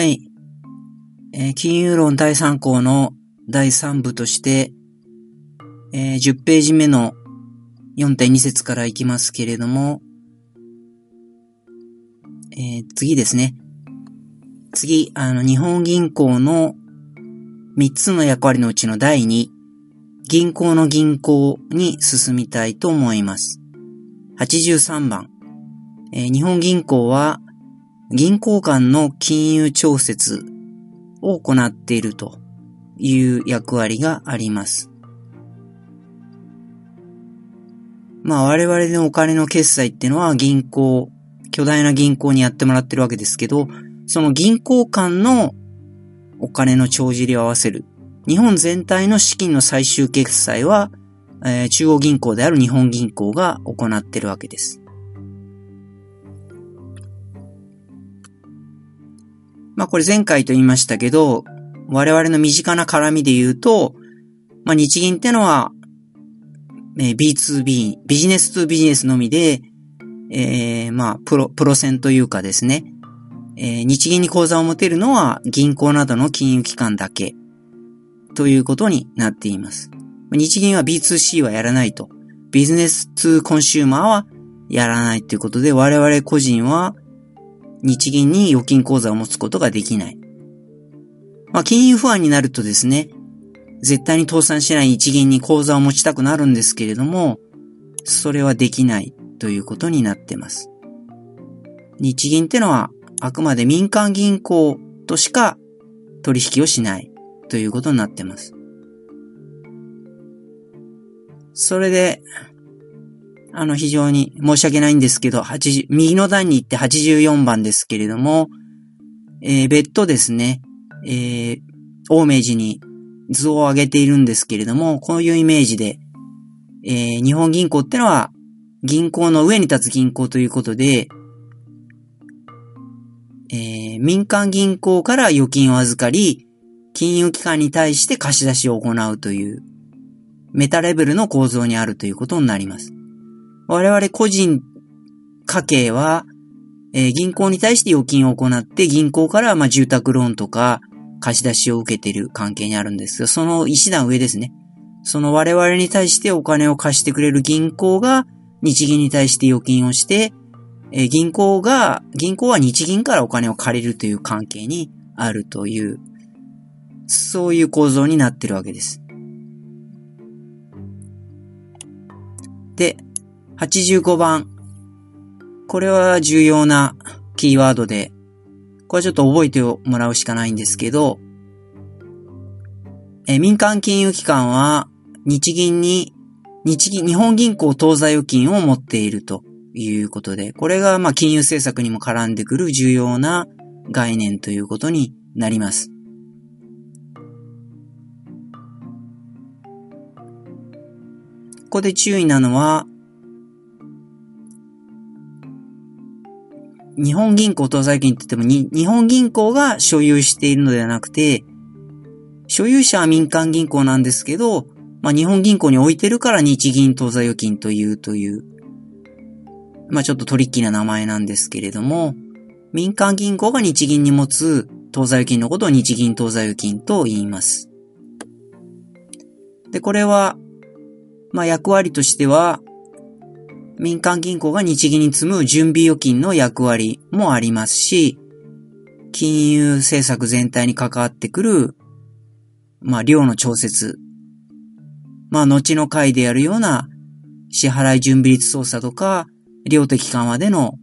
はい。えー、金融論第3項の第3部として、えー、10ページ目の4.2節からいきますけれども、えー、次ですね。次、あの、日本銀行の3つの役割のうちの第2、銀行の銀行に進みたいと思います。83番、えー、日本銀行は銀行間の金融調節を行っているという役割があります。まあ我々のお金の決済っていうのは銀行、巨大な銀行にやってもらってるわけですけど、その銀行間のお金の帳尻を合わせる。日本全体の資金の最終決済は、えー、中央銀行である日本銀行が行ってるわけです。まあこれ前回と言いましたけど、我々の身近な絡みで言うと、まあ日銀ってのは、えー、B2B、ビジネス2ビジネスのみで、えー、まあプロ、プロセンというかですね、えー、日銀に口座を持てるのは銀行などの金融機関だけということになっています。日銀は B2C はやらないと。ビジネス2コンシューマーはやらないということで、我々個人は日銀に預金口座を持つことができない。まあ、金融不安になるとですね、絶対に倒産しない日銀に口座を持ちたくなるんですけれども、それはできないということになってます。日銀ってのはあくまで民間銀行としか取引をしないということになってます。それで、あの、非常に申し訳ないんですけど、80、右の段に行って84番ですけれども、えー、別途ですね、えー、大明寺に図を上げているんですけれども、こういうイメージで、えー、日本銀行ってのは、銀行の上に立つ銀行ということで、えー、民間銀行から預金を預かり、金融機関に対して貸し出しを行うという、メタレベルの構造にあるということになります。我々個人家計は、えー、銀行に対して預金を行って、銀行からまあ住宅ローンとか貸し出しを受けている関係にあるんですが、その一段上ですね。その我々に対してお金を貸してくれる銀行が日銀に対して預金をして、えー、銀行が、銀行は日銀からお金を借りるという関係にあるという、そういう構造になってるわけです。で、85番。これは重要なキーワードで、これちょっと覚えてもらうしかないんですけど、え民間金融機関は日銀に日銀、日本銀行当座預金を持っているということで、これがまあ金融政策にも絡んでくる重要な概念ということになります。ここで注意なのは、日本銀行当座預金って言ってもに、日本銀行が所有しているのではなくて、所有者は民間銀行なんですけど、まあ、日本銀行に置いてるから日銀当座預金というという、まあ、ちょっとトリッキーな名前なんですけれども、民間銀行が日銀に持つ当座預金のことを日銀当座預金と言います。で、これは、まあ、役割としては、民間銀行が日銀に積む準備預金の役割もありますし、金融政策全体に関わってくる、まあ、量の調節。まあ、後の回でやるような支払い準備率操作とか、量的緩和での、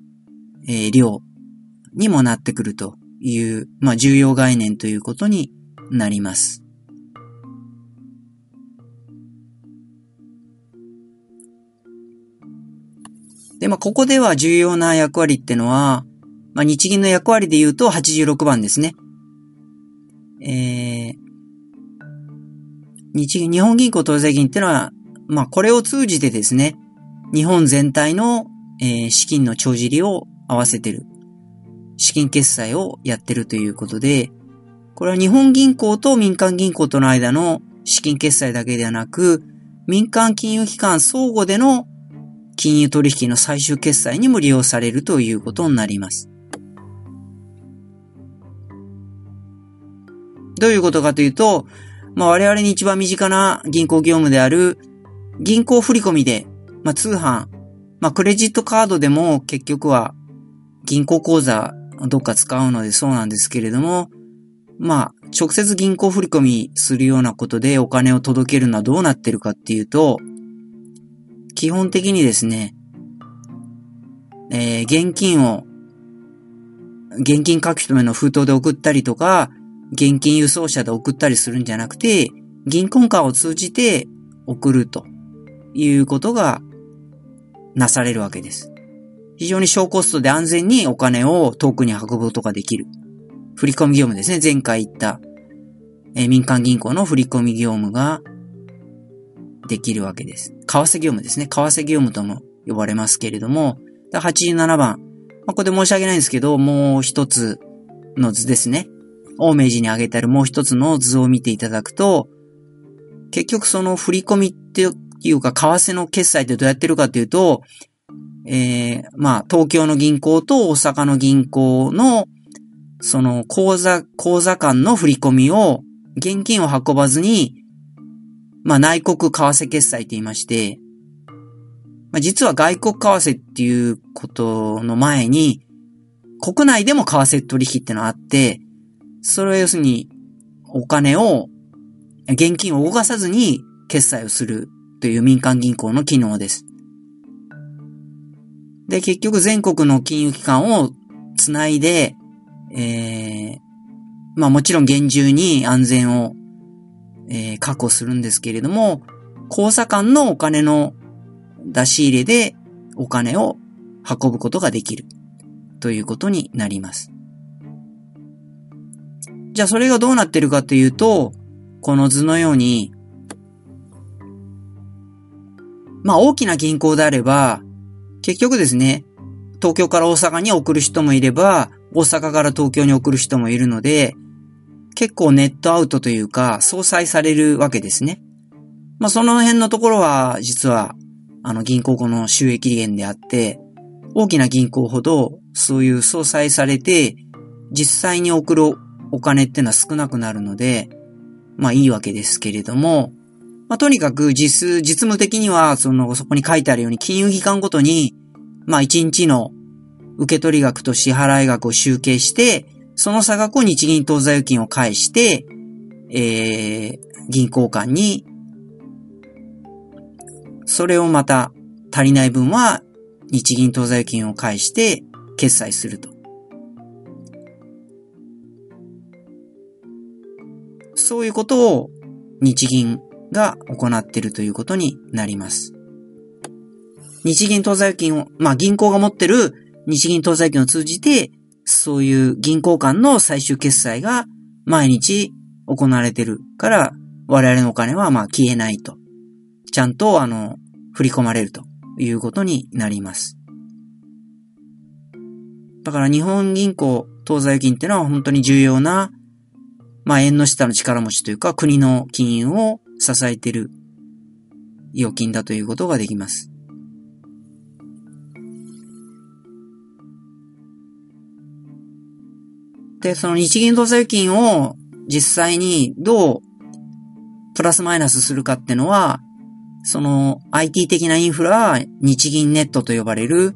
えー、量にもなってくるという、まあ、重要概念ということになります。で、まあ、ここでは重要な役割ってのは、まあ、日銀の役割で言うと86番ですね。えー、日銀、日本銀行当座銀ってのは、まあ、これを通じてですね、日本全体の、えー、資金の帳尻を合わせてる。資金決済をやってるということで、これは日本銀行と民間銀行との間の資金決済だけではなく、民間金融機関相互での金融取引の最終決済にも利用されるということになります。どういうことかというと、まあ我々に一番身近な銀行業務である銀行振込で、まあ通販、まあクレジットカードでも結局は銀行口座どっか使うのでそうなんですけれども、まあ直接銀行振込するようなことでお金を届けるのはどうなってるかっていうと、基本的にですね、えー、現金を、現金書き留めの封筒で送ったりとか、現金輸送車で送ったりするんじゃなくて、銀行間を通じて送るということがなされるわけです。非常に小コストで安全にお金を遠くに運ぶことができる。振込業務ですね。前回言った、えー、民間銀行の振込業務ができるわけです。為替業務ですね。為替業務とも呼ばれますけれども、87番。まあ、ここで申し訳ないんですけど、もう一つの図ですね。大明寺に挙げてあるもう一つの図を見ていただくと、結局その振り込みっていうか、為替の決済ってどうやってるかっていうと、えー、まあ、東京の銀行と大阪の銀行の、その口座、口座間の振り込みを、現金を運ばずに、まあ、内国為替決済と言いまして、まあ、実は外国為替っていうことの前に、国内でも為替取引ってのがあって、それは要するに、お金を、現金を動かさずに決済をするという民間銀行の機能です。で、結局全国の金融機関をつないで、えー、まあもちろん厳重に安全を、えー、確保するんですけれども、口座間のお金の出し入れでお金を運ぶことができるということになります。じゃあそれがどうなってるかというと、この図のように、まあ大きな銀行であれば、結局ですね、東京から大阪に送る人もいれば、大阪から東京に送る人もいるので、結構ネットアウトというか、相殺されるわけですね。まあその辺のところは、実はあの銀行後の収益源であって、大きな銀行ほどそういう相殺されて、実際に送るお金ってのは少なくなるので、まあいいわけですけれども、まあとにかく実、実務的には、その、そこに書いてあるように金融機関ごとに、まあ1日の受取額と支払額を集計して、その差額を日銀当座預金を返して、えー、銀行間にそれをまた足りない分は日銀当座預金を返して決済すると。そういうことを日銀が行っているということになります。日銀当座預金を、まあ銀行が持ってる日銀当座預金を通じて、そういう銀行間の最終決済が毎日行われてるから、我々のお金はまあ消えないと。ちゃんと、あの、振り込まれるということになります。だから日本銀行当座預金っていうのは本当に重要な、まあ、縁の下の力持ちというか国の金融を支えている預金だということができます。で、その日銀当座預金を実際にどうプラスマイナスするかってのは、その IT 的なインフラは日銀ネットと呼ばれる、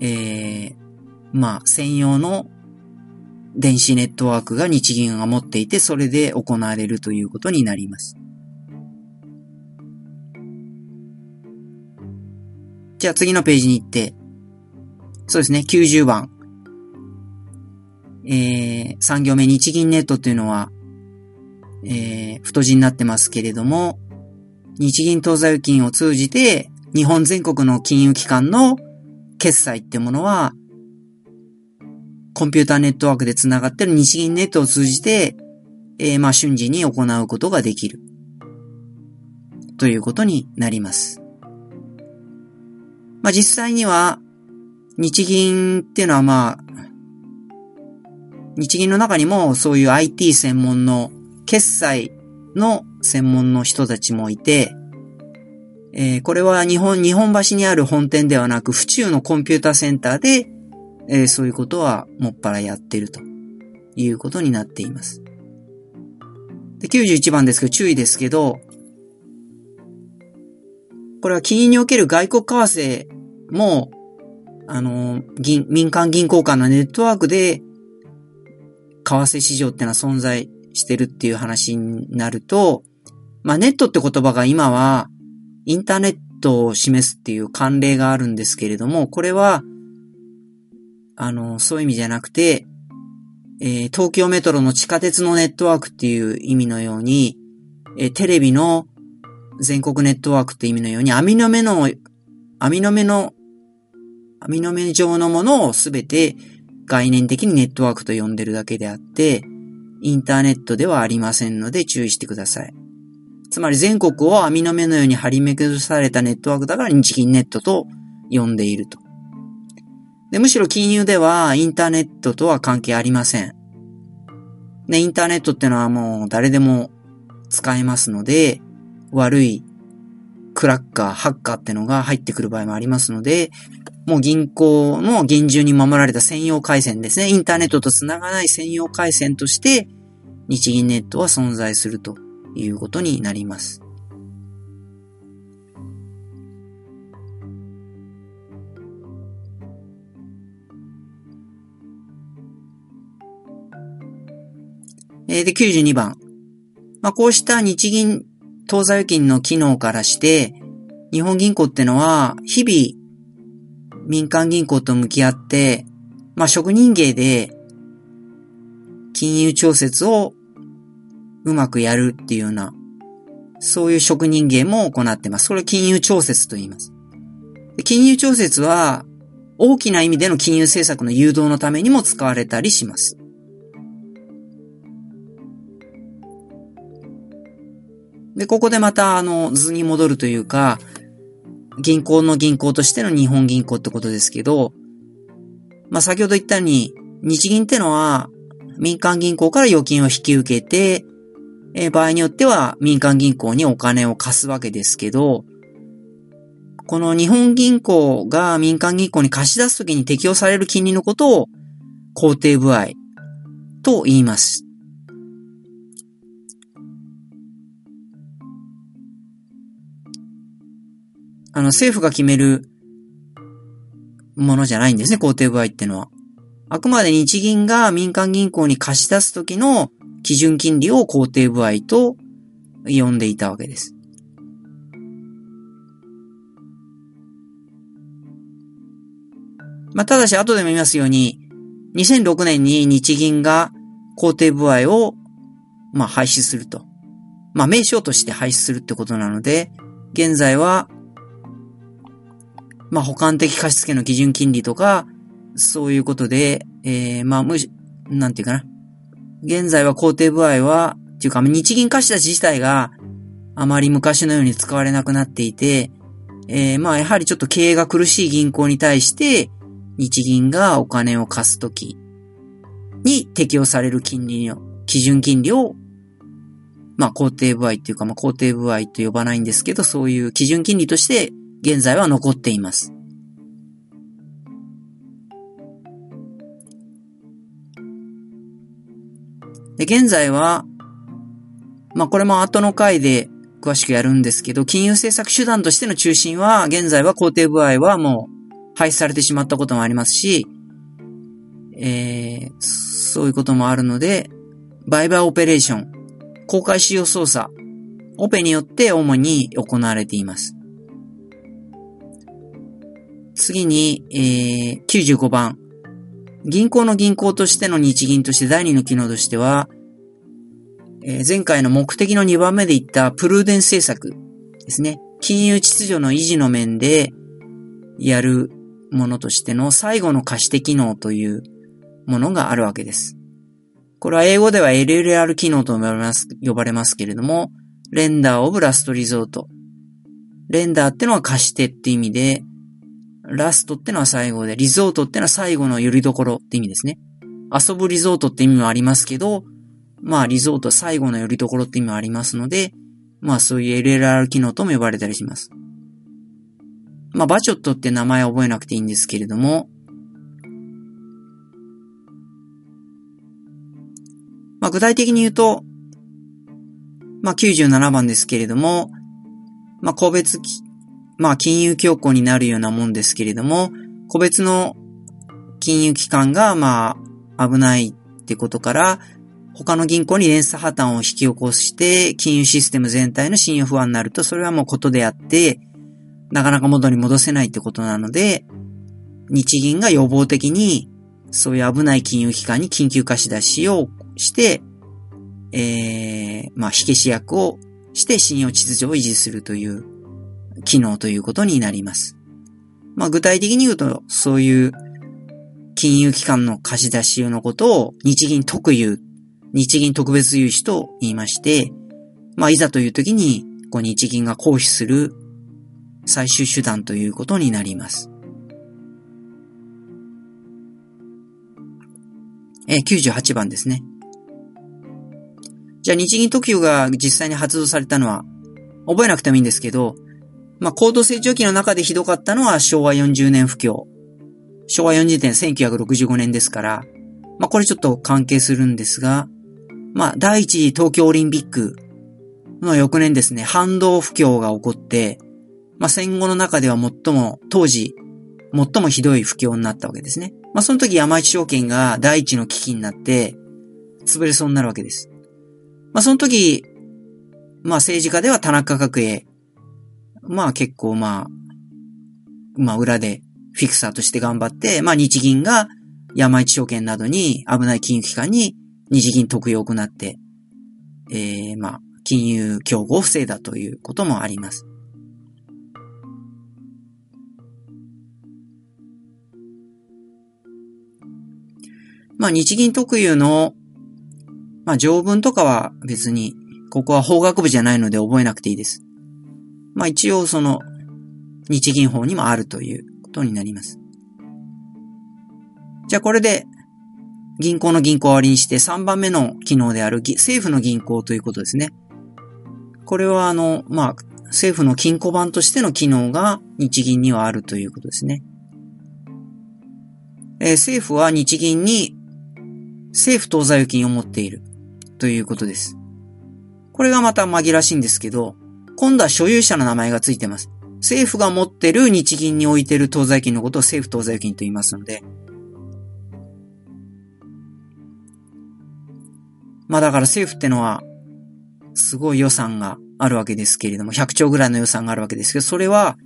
えー、まあ、専用の電子ネットワークが日銀が持っていて、それで行われるということになります。じゃあ次のページに行って、そうですね、90番。えー、産業目日銀ネットというのは、えー、太字になってますけれども、日銀当座預金を通じて、日本全国の金融機関の決済ってものは、コンピューターネットワークで繋がってる日銀ネットを通じて、えー、まあ瞬時に行うことができる。ということになります。まあ実際には、日銀っていうのはまあ、日銀の中にもそういう IT 専門の決済の専門の人たちもいて、えー、これは日本、日本橋にある本店ではなく、府中のコンピュータセンターで、えー、そういうことはもっぱらやってるということになっています。で、91番ですけど、注意ですけど、これは金融における外国為替も、あの、銀、民間銀行間のネットワークで、為替市場ってのは存在してるっていう話になると、まあネットって言葉が今は、インターネットを示すっていう慣例があるんですけれども、これは、あの、そういう意味じゃなくて、えー、東京メトロの地下鉄のネットワークっていう意味のように、えー、テレビの全国ネットワークって意味のように、網の目の、網の目の、網の目状のものをすべて概念的にネットワークと呼んでるだけであって、インターネットではありませんので注意してください。つまり全国を網の目のように張り巡らされたネットワークだから日銀ネットと呼んでいると。で、むしろ金融ではインターネットとは関係ありません。ね、インターネットってのはもう誰でも使えますので、悪いクラッカー、ハッカーってのが入ってくる場合もありますので、もう銀行の厳重に守られた専用回線ですね。インターネットと繋がない専用回線として、日銀ネットは存在するということになります。えー、で、92番。まあ、こうした日銀当座預金の機能からして、日本銀行ってのは、日々、民間銀行と向き合って、まあ、職人芸で、金融調節をうまくやるっていうような、そういう職人芸も行ってます。それ金融調節と言います。金融調節は、大きな意味での金融政策の誘導のためにも使われたりします。で、ここでまた、あの、図に戻るというか、銀行の銀行としての日本銀行ってことですけど、まあ、先ほど言ったように、日銀ってのは、民間銀行から預金を引き受けて、え、場合によっては民間銀行にお金を貸すわけですけど、この日本銀行が民間銀行に貸し出すときに適用される金利のことを、肯定部合と言います。あの、政府が決めるものじゃないんですね、肯定部合ってのは。あくまで日銀が民間銀行に貸し出すときの基準金利を肯定部合と呼んでいたわけです。まあ、ただし後でも言いますように、2006年に日銀が肯定部合を、まあ、廃止すると。まあ、名称として廃止するってことなので、現在はまあ、保管的貸付の基準金利とか、そういうことで、えー、まあ、むし、なんていうかな。現在は肯定部合は、っていうか、日銀貸し出し自体があまり昔のように使われなくなっていて、えー、まあ、やはりちょっと経営が苦しい銀行に対して、日銀がお金を貸すときに適用される金利の、基準金利を、まあ、肯定部合っていうか、まあ、肯定部合と呼ばないんですけど、そういう基準金利として現在は残っています。で、現在は、まあ、これも後の回で詳しくやるんですけど、金融政策手段としての中心は、現在は肯定部合はもう廃止されてしまったこともありますし、えー、そういうこともあるので、売買オペレーション、公開使用操作、オペによって主に行われています。次に、えー、95番。銀行の銀行としての日銀として第二の機能としては、えー、前回の目的の2番目で言ったプルーデン政策ですね。金融秩序の維持の面でやるものとしての最後の貸し手機能というものがあるわけです。これは英語では LLR 機能と呼ばれます呼ばれますけれども、 lender of last resort。lender ってのは貸し手って意味で、ラストってのは最後で、 resort ってのは最後の寄り所って意味ですね。遊ぶリゾートって意味もありますけど、まあリゾート最後の寄り所って意味もありますので、まあそういう LLR 機能とも呼ばれたりします。まあバチョットって名前覚えなくていいんですけれども、まあ具体的に言うと、まあ、97番ですけれども、まあ、個別まあ、金融強行になるようなもんですけれども、個別の金融機関が、まあ、危ないってことから、他の銀行に連鎖破綻を引き起こして、金融システム全体の信用不安になると、それはもうことであって、なかなか元に戻せないってことなので、日銀が予防的に、そういう危ない金融機関に緊急貸し出しをして、えー、まあ、火消し役をして信用秩序を維持するという機能ということになります。まあ、具体的に言うと、そういう金融機関の貸し出し用のことを日銀特有、日銀特別融資と言いまして、まあ、いざという時に、こう日銀が行使する最終手段ということになります。え98番ですね。じゃあ日銀特有が実際に発動されたのは、覚えなくてもいいんですけど、まあ、高度成長期の中でひどかったのは昭和40年不況。昭和40年1965年ですから、まあ、これちょっと関係するんですが、まあ、第一次東京オリンピックの翌年ですね、反動不況が起こって、まあ、戦後の中では最も、当時、最もひどい不況になったわけですね。まあ、その時山一証券が第一の危機になって、潰れそうになるわけです。まあ、その時、まあ、政治家では田中角栄、まあ結構まあ、まあ裏でフィクサーとして頑張って、まあ日銀が山一証券などに危ない金融機関に日銀特用を行って、ええー、まあ、金融競合を防いだということもあります。まあ日銀特有の、まあ条文とかは別に、ここは法学部じゃないので覚えなくていいです。まあ一応その、日銀法にもあるということになります。じゃあこれで、銀行の銀行を終わりにして3番目の機能である政府の銀行ということですね。これはあの、まあ、政府の金庫版としての機能が日銀にはあるということですね。えー、政府は日銀に政府当座預金を持っているということです。これがまた紛らしいんですけど、今度は所有者の名前がついてます。政府が持ってる日銀に置いてる当座金のことを政府当座金と言いますので。まあだから政府ってのは、すごい予算があるわけですけれども、100兆ぐらいの予算があるわけですけど、それは、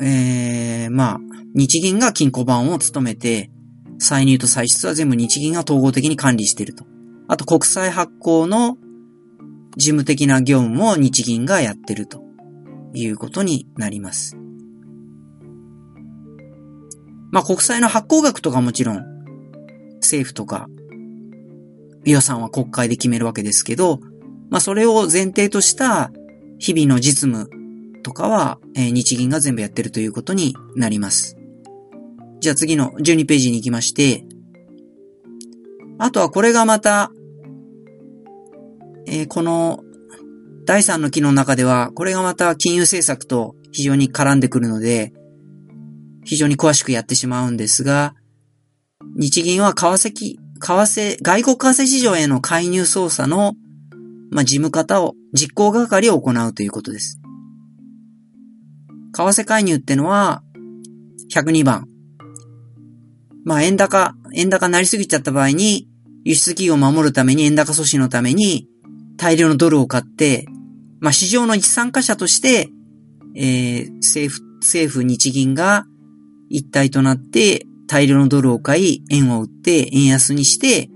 ええー、まあ、日銀が金庫番を務めて、歳入と歳出は全部日銀が統合的に管理していると。あと国債発行の事務的な業務も日銀がやってるということになります。まあ国債の発行額とかもちろん政府とか予算は国会で決めるわけですけど、まあそれを前提とした日々の実務とかは、え、日銀が全部やってるということになります。じゃあ次の12ページに行きまして、あとはこれがまたえー、この第3の機能の中では、これがまた金融政策と非常に絡んでくるので、非常に詳しくやってしまうんですが、日銀は為替、為替、外国為替市場への介入操作の、まあ、事務方を、実行係を行うということです。為替介入ってのは、102番。まあ、円高、円高なりすぎちゃった場合に、輸出企業を守るために、円高阻止のために、大量のドルを買って、まあ、市場の一参加者として、えー、政府、政府日銀が一体となって大量のドルを買い、円を売って円安にして、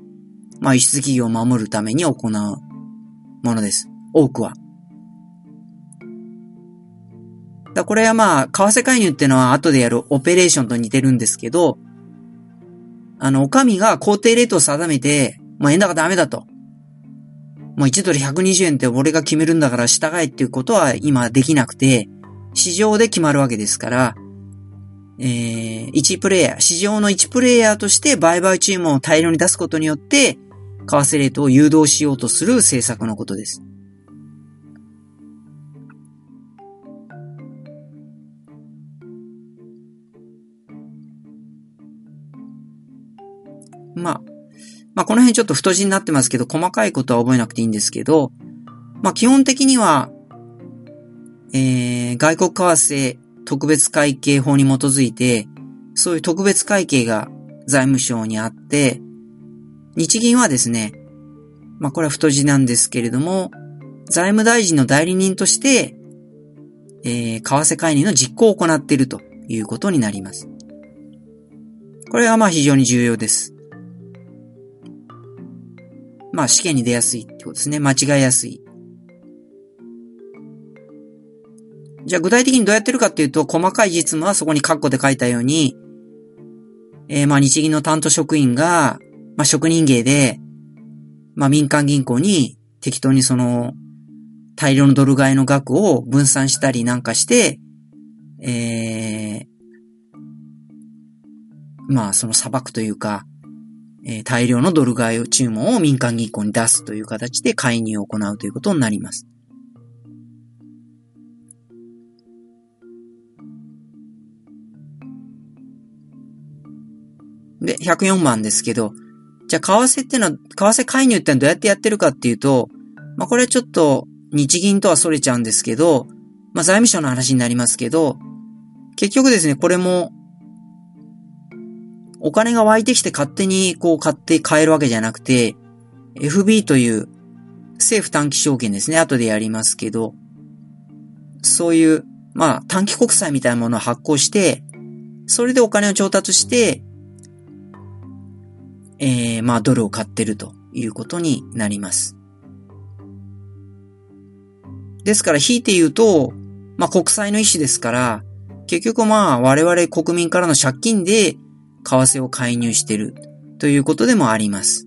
まあ、輸出企業を守るために行うものです。多くは。だこれはまあ、為替介入ってのは後でやるオペレーションと似てるんですけど、あの、お上が工程レートを定めて、まあ、円高ダメだと。もう1ドル120円って俺が決めるんだから従えっていうことは今できなくて、市場で決まるわけですから、えー、1プレイヤー、市場の1プレイヤーとして売買注文を大量に出すことによって、為替レートを誘導しようとする政策のことです。まあ、この辺ちょっと太字になってますけど、細かいことは覚えなくていいんですけど、まあ、基本的には、えー、外国為替特別会計法に基づいて、そういう特別会計が財務省にあって、日銀はですね、まあこれは太字なんですけれども、財務大臣の代理人として、えー、為替介入の実行を行っているということになります。これはまあ非常に重要です。まあ試験に出やすいってことですね。間違いやすい。じゃあ具体的にどうやってるかっていうと、細かい実務はそこにカッコで書いたように、えー、まあ日銀の担当職員が、まあ職人芸で、まあ民間銀行に適当にその大量のドル買いの額を分散したりなんかして、えー、まあその砂漠というか、え、大量のドル買い注文を民間銀行に出すという形で介入を行うということになります。で、104番ですけど、じゃあ、為替ってのは、為替介入ってのはどうやってやってるかっていうと、まあ、これはちょっと、日銀とは逸れちゃうんですけど、まあ、財務省の話になりますけど、結局ですね、これも、お金が湧いてきて勝手にこう買って買えるわけじゃなくて、FB という政府短期証券ですね。後でやりますけど、そういう、まあ短期国債みたいなものを発行して、それでお金を調達して、えー、まあドルを買ってるということになります。ですから、引いて言うと、まあ国債の一種ですから、結局まあ我々国民からの借金で為替を介入しているということでもあります。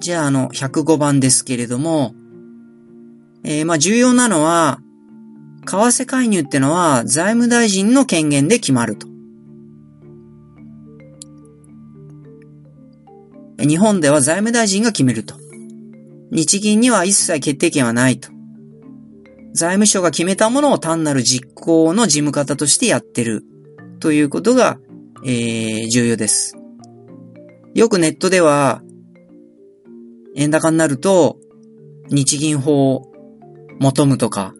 じゃあ、あの、105番ですけれども、えー、まあ、重要なのは、為替介入ってのは財務大臣の権限で決まると。日本では財務大臣が決めると。日銀には一切決定権はないと。財務省が決めたものを単なる実行の事務方としてやってるということが、えー、重要です。よくネットでは、円高になると、日銀法を求むとか、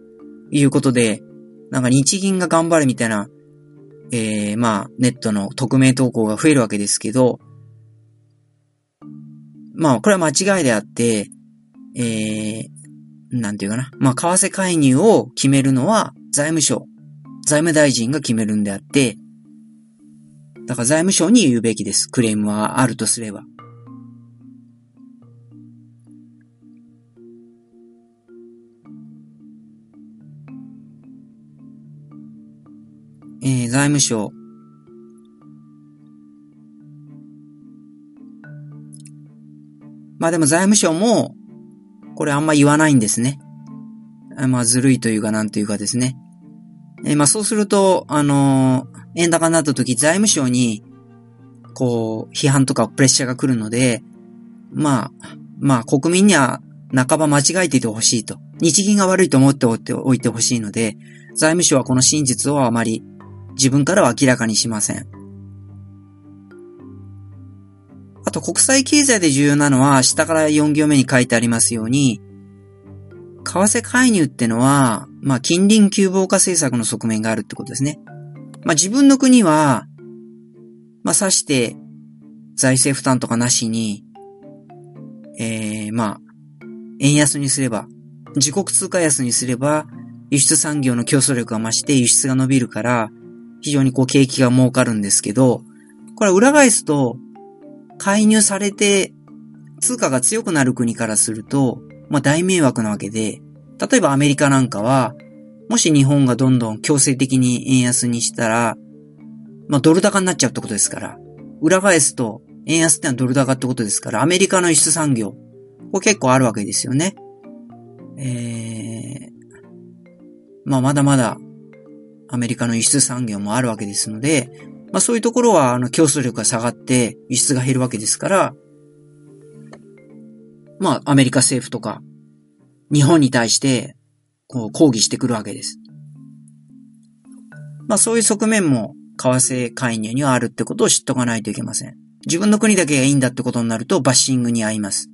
いうことで、なんか日銀が頑張るみたいな、えー、まあ、ネットの匿名投稿が増えるわけですけど、まあ、これは間違いであって、えー、なんていうかな。まあ、為替介入を決めるのは財務省、財務大臣が決めるんであって、だから財務省に言うべきです。クレームはあるとすれば。えー、財務省。まあでも財務省もこれあんま言わないんですね。まあ、ずるいというか、なんというかですね。えー、まあ、そうすると、あのー、円高になった時、財務省に、こう、批判とかプレッシャーが来るので、まあ、まあ、国民には半ば間違えていてほしいと。日銀が悪いと思っておいてほしいので、財務省はこの真実をあまり自分からは明らかにしません。あと国際経済で重要なのは、下から4行目に書いてありますように、為替介入ってのは、まあ、近隣急防化政策の側面があるってことですね。まあ、自分の国は、まあ、さして財政負担とかなしに、ええー、まあ、円安にすれば、自国通貨安にすれば、輸出産業の競争力が増して輸出が伸びるから、非常にこう景気が儲かるんですけど、これ裏返すと、介入されて、通貨が強くなる国からすると、まあ大迷惑なわけで、例えばアメリカなんかは、もし日本がどんどん強制的に円安にしたら、まあドル高になっちゃうってことですから、裏返すと、円安ってのはドル高ってことですから、アメリカの輸出産業、これ結構あるわけですよね。えー、まあまだまだアメリカの輸出産業もあるわけですので、まあそういうところは、あの、競争力が下がって輸出が減るわけですから、まあアメリカ政府とか、日本に対して、こう、抗議してくるわけです。まあそういう側面も為替介入にはあるってことを知っとかないといけません。自分の国だけがいいんだってことになるとバッシングに合います。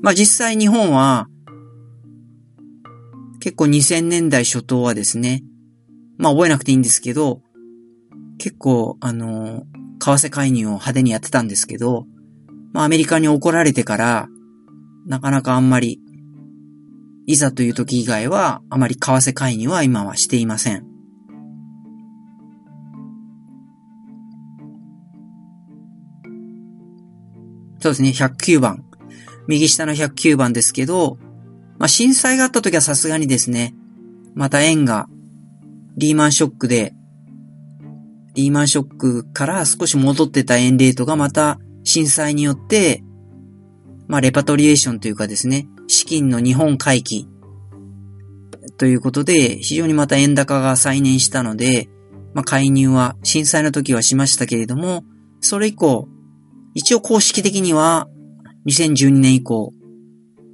まあ実際日本は結構2000年代初頭はですね、まあ覚えなくていいんですけど、結構あの、為替介入を派手にやってたんですけど、まあアメリカに怒られてから、なかなかあんまり、いざという時以外は、あまり為替介入は今はしていません。そうですね、109番。右下の109番ですけど、まあ、震災があった時はさすがにですね、また円がリーマンショックで、リーマンショックから少し戻ってた円レートがまた震災によって、まあ、レパトリエーションというかですね、資金の日本回帰ということで、非常にまた円高が再燃したので、まあ、介入は震災の時はしましたけれども、それ以降、一応公式的には2012年以降、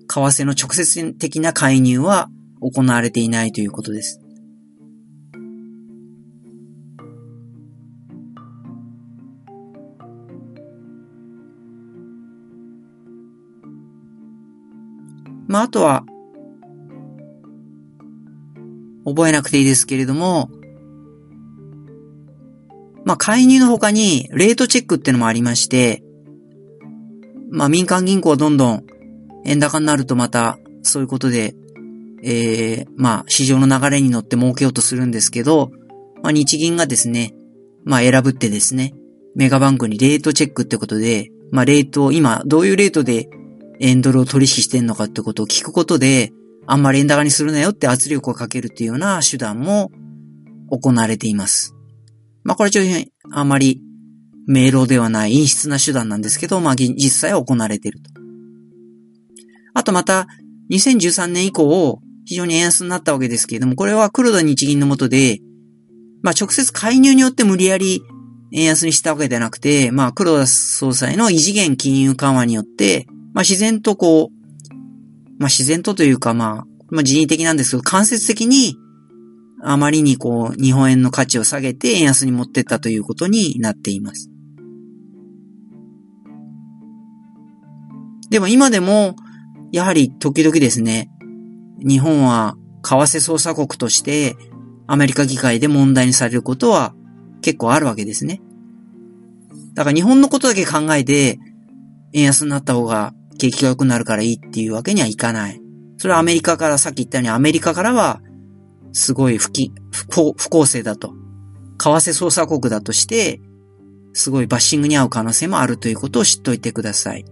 為替の直接的な介入は行われていないということです。まあ、あとは、覚えなくていいですけれども、まあ、介入の他に、レートチェックってのもありまして、まあ民間銀行はどんどん円高になるとまたそういうことで、ええー、まあ市場の流れに乗って儲けようとするんですけど、まあ日銀がですね、まあ選ぶってですね、メガバンクにレートチェックってことで、まあレートを今どういうレートで円ドルを取引してんのかってことを聞くことで、あんまり円高にするなよって圧力をかけるっていうような手段も行われています。まあこれちょっとあんまり迷路ではない陰湿な手段なんですけど、まあ実際は行われていると。あとまた、2013年以降、非常に円安になったわけですけれども、これは黒田日銀の下で、まあ直接介入によって無理やり円安にしたわけではなくて、まあ黒田総裁の異次元金融緩和によって、まあ自然とこう、まあ自然とというかまあ、まあ人為的なんですけど、間接的にあまりにこう、日本円の価値を下げて円安に持ってったということになっています。でも今でも、やはり時々ですね、日本は為替操作国としてアメリカ議会で問題にされることは結構あるわけですね。だから日本のことだけ考えて円安になった方が景気が良くなるからいいっていうわけにはいかない。それはアメリカからさっき言ったようにアメリカからはすごい不不公不公正だと。為替操作国だとして、すごいバッシングに遭う可能性もあるということを知っておいてください。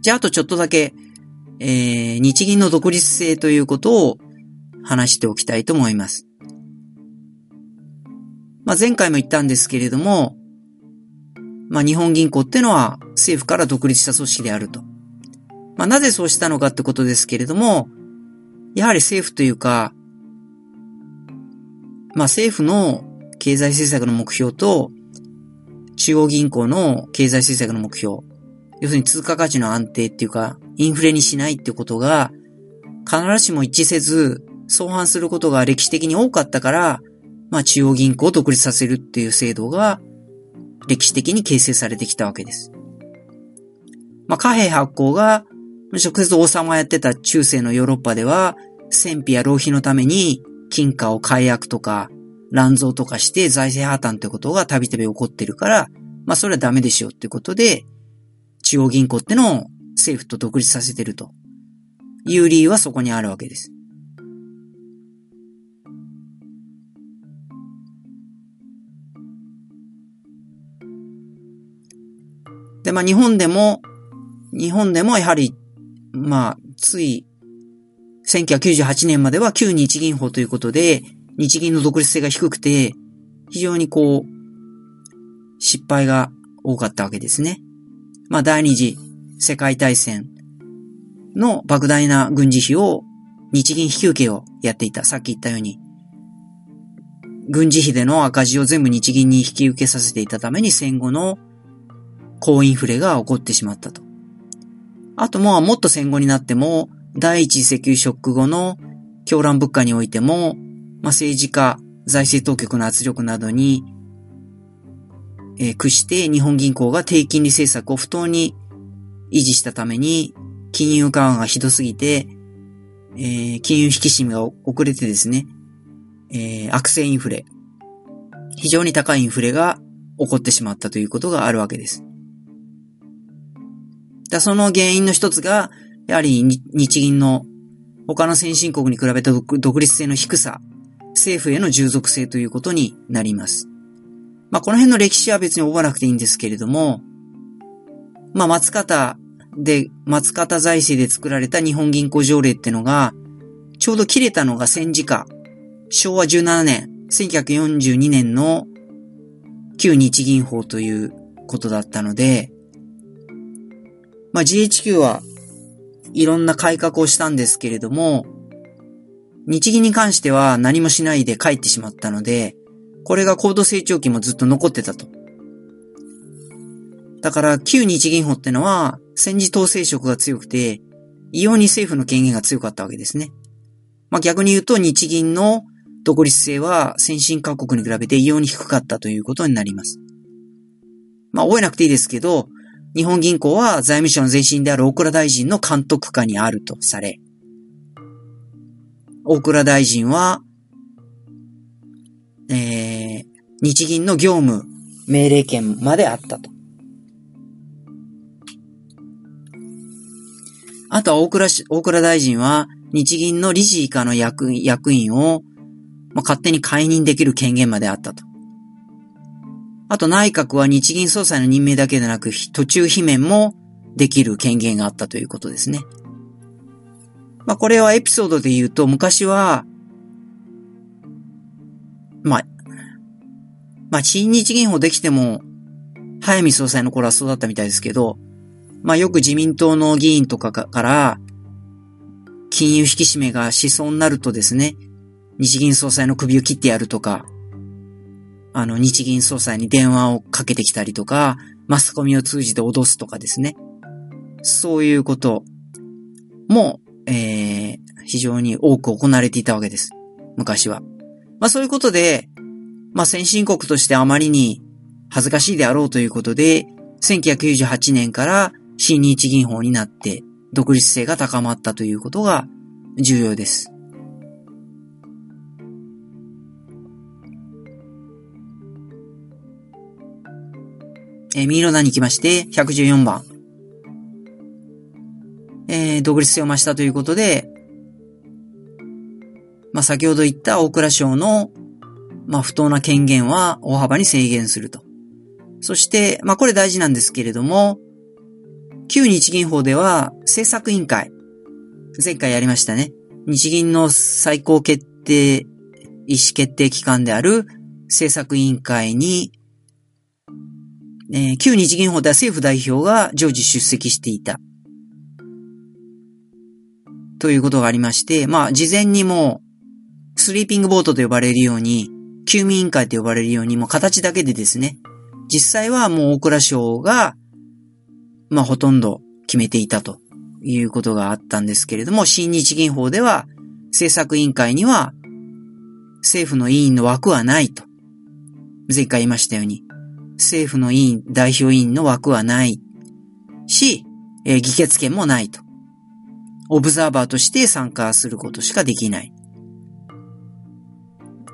じゃあ、あとちょっとだけ、えー、日銀の独立性ということを話しておきたいと思います。まあ、前回も言ったんですけれども、まあ、日本銀行ってのは政府から独立した組織であると。まあ、なぜそうしたのかってことですけれども、やはり政府というか、まあ、政府の経済政策の目標と、中央銀行の経済政策の目標、要するに通貨価値の安定っていうか、インフレにしないってことが、必ずしも一致せず、相反することが歴史的に多かったから、まあ中央銀行を独立させるっていう制度が、歴史的に形成されてきたわけです。まあ貨幣発行が、直接王様やってた中世のヨーロッパでは、戦費や浪費のために金貨を解約とか、乱造とかして財政破綻ってことがたびたび起こってるから、まあそれはダメでしょうってことで、中央銀行ってのを政府と独立させてるという理由はそこにあるわけです。で、まあ日本でも、日本でもやはり、まあ、つい、1998年までは旧日銀法ということで、日銀の独立性が低くて、非常にこう、失敗が多かったわけですね。まあ、第二次世界大戦の莫大な軍事費を日銀引き受けをやっていた。さっき言ったように。軍事費での赤字を全部日銀に引き受けさせていたために戦後の高インフレが起こってしまったと。あともうもっと戦後になっても、第一次石油ショック後の狂乱物価においても、まあ、政治家、財政当局の圧力などに、えー、屈して日本銀行が低金利政策を不当に維持したために、金融緩和がひどすぎて、えー、金融引き締めが遅れてですね、えー、悪性インフレ、非常に高いインフレが起こってしまったということがあるわけです。だその原因の一つが、やはり日銀の他の先進国に比べた独立性の低さ、政府への従属性ということになります。まあ、この辺の歴史は別に覚えなくていいんですけれども、まあ、松方で、松方財政で作られた日本銀行条例ってのが、ちょうど切れたのが戦時下、昭和17年、1942年の旧日銀法ということだったので、まあ、GHQ はいろんな改革をしたんですけれども、日銀に関しては何もしないで帰ってしまったので、これが高度成長期もずっと残ってたと。だから、旧日銀法ってのは、戦時統制色が強くて、異様に政府の権限が強かったわけですね。まあ、逆に言うと日銀の独立性は先進各国に比べて異様に低かったということになります。まあ、覚えなくていいですけど、日本銀行は財務省の前身である大倉大臣の監督下にあるとされ、大倉大臣は、えー、日銀の業務命令権まであったと。あとは大倉大倉大臣は日銀の理事以下の役役員を、まあ、勝手に解任できる権限まであったと。あと内閣は日銀総裁の任命だけでなく、途中罷免もできる権限があったということですね。まあこれはエピソードで言うと、昔は、まあ、まあ、新日銀法できても、早見総裁の頃はそうだったみたいですけど、まあよく自民党の議員とかから、金融引き締めがしそうになるとですね、日銀総裁の首を切ってやるとか、あの、日銀総裁に電話をかけてきたりとか、マスコミを通じて脅すとかですね。そういうことも、えー、非常に多く行われていたわけです。昔は。まあそういうことで、まあ先進国としてあまりに恥ずかしいであろうということで、1998年から新日銀法になって独立性が高まったということが重要です。えー、右の段に行きまして、114番。えー、独立性を増したということで、まあ、先ほど言った大倉省の、まあ、不当な権限は大幅に制限すると。そして、まあ、これ大事なんですけれども、旧日銀法では政策委員会、前回やりましたね。日銀の最高決定、意思決定機関である政策委員会にえー、旧日銀法では政府代表が常時出席していた。ということがありまして、まあ、事前にも、スリーピングボートと呼ばれるように、休眠委員会と呼ばれるように、もう形だけでですね、実際はもう大倉省が、まあ、ほとんど決めていたということがあったんですけれども、新日銀法では、政策委員会には、政府の委員の枠はないと。前回言いましたように、政府の委員、代表委員の枠はないし、えー、議決権もないと。オブザーバーとして参加することしかできない。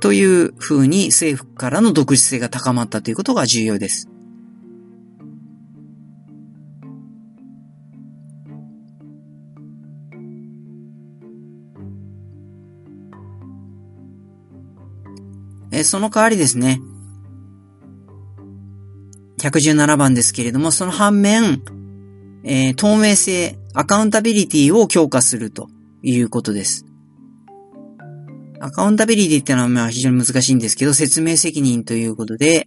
という風に政府からの独立性が高まったということが重要です。えその代わりですね、117番ですけれども、その反面、えー、透明性、アカウンタビリティを強化するということです。アカウンタビリティってのはまあ非常に難しいんですけど、説明責任ということで、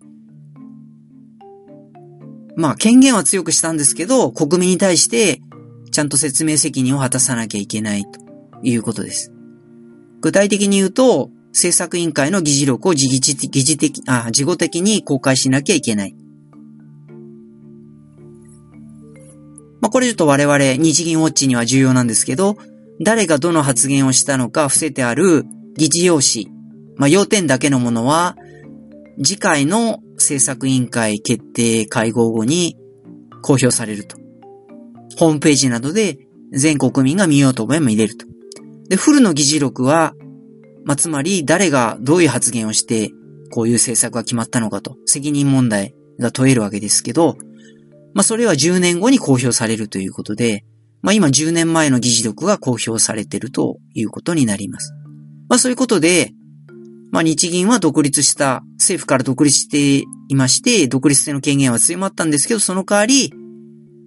まあ権限は強くしたんですけど、国民に対してちゃんと説明責任を果たさなきゃいけないということです。具体的に言うと、政策委員会の議事録を自議的、あ、事後的に公開しなきゃいけない。まあ、これちょっと我々日銀ウォッチには重要なんですけど、誰がどの発言をしたのか伏せてある議事要旨、まあ、要点だけのものは、次回の政策委員会決定会合後に公表されると。ホームページなどで全国民が見ようと思えば見れると。で、フルの議事録は、まあ、つまり誰がどういう発言をして、こういう政策が決まったのかと、責任問題が問えるわけですけど、まあ、それは10年後に公表されるということで、まあ、今10年前の議事録が公表されているということになります。まあ、そういうことで、まあ、日銀は独立した、政府から独立していまして、独立性の権限は強まったんですけど、その代わり、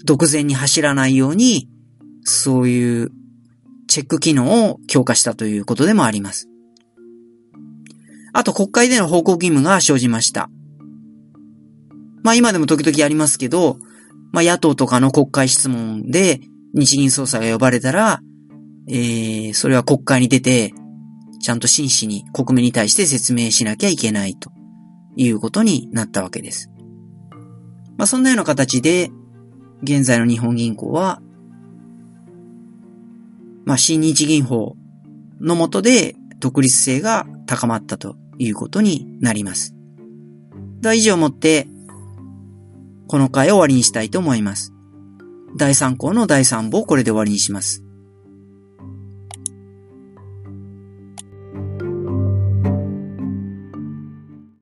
独善に走らないように、そういうチェック機能を強化したということでもあります。あと国会での報告義務が生じました。まあ今でも時々ありますけど、まあ野党とかの国会質問で日銀総裁が呼ばれたら、えー、それは国会に出て、ちゃんと真摯に国民に対して説明しなきゃいけないということになったわけです。まあそんなような形で、現在の日本銀行は、まあ新日銀法のもとで独立性が高まったということになります。では以上をもって、この回を終わりにしたいと思います。第3項の第3部をこれで終わりにします。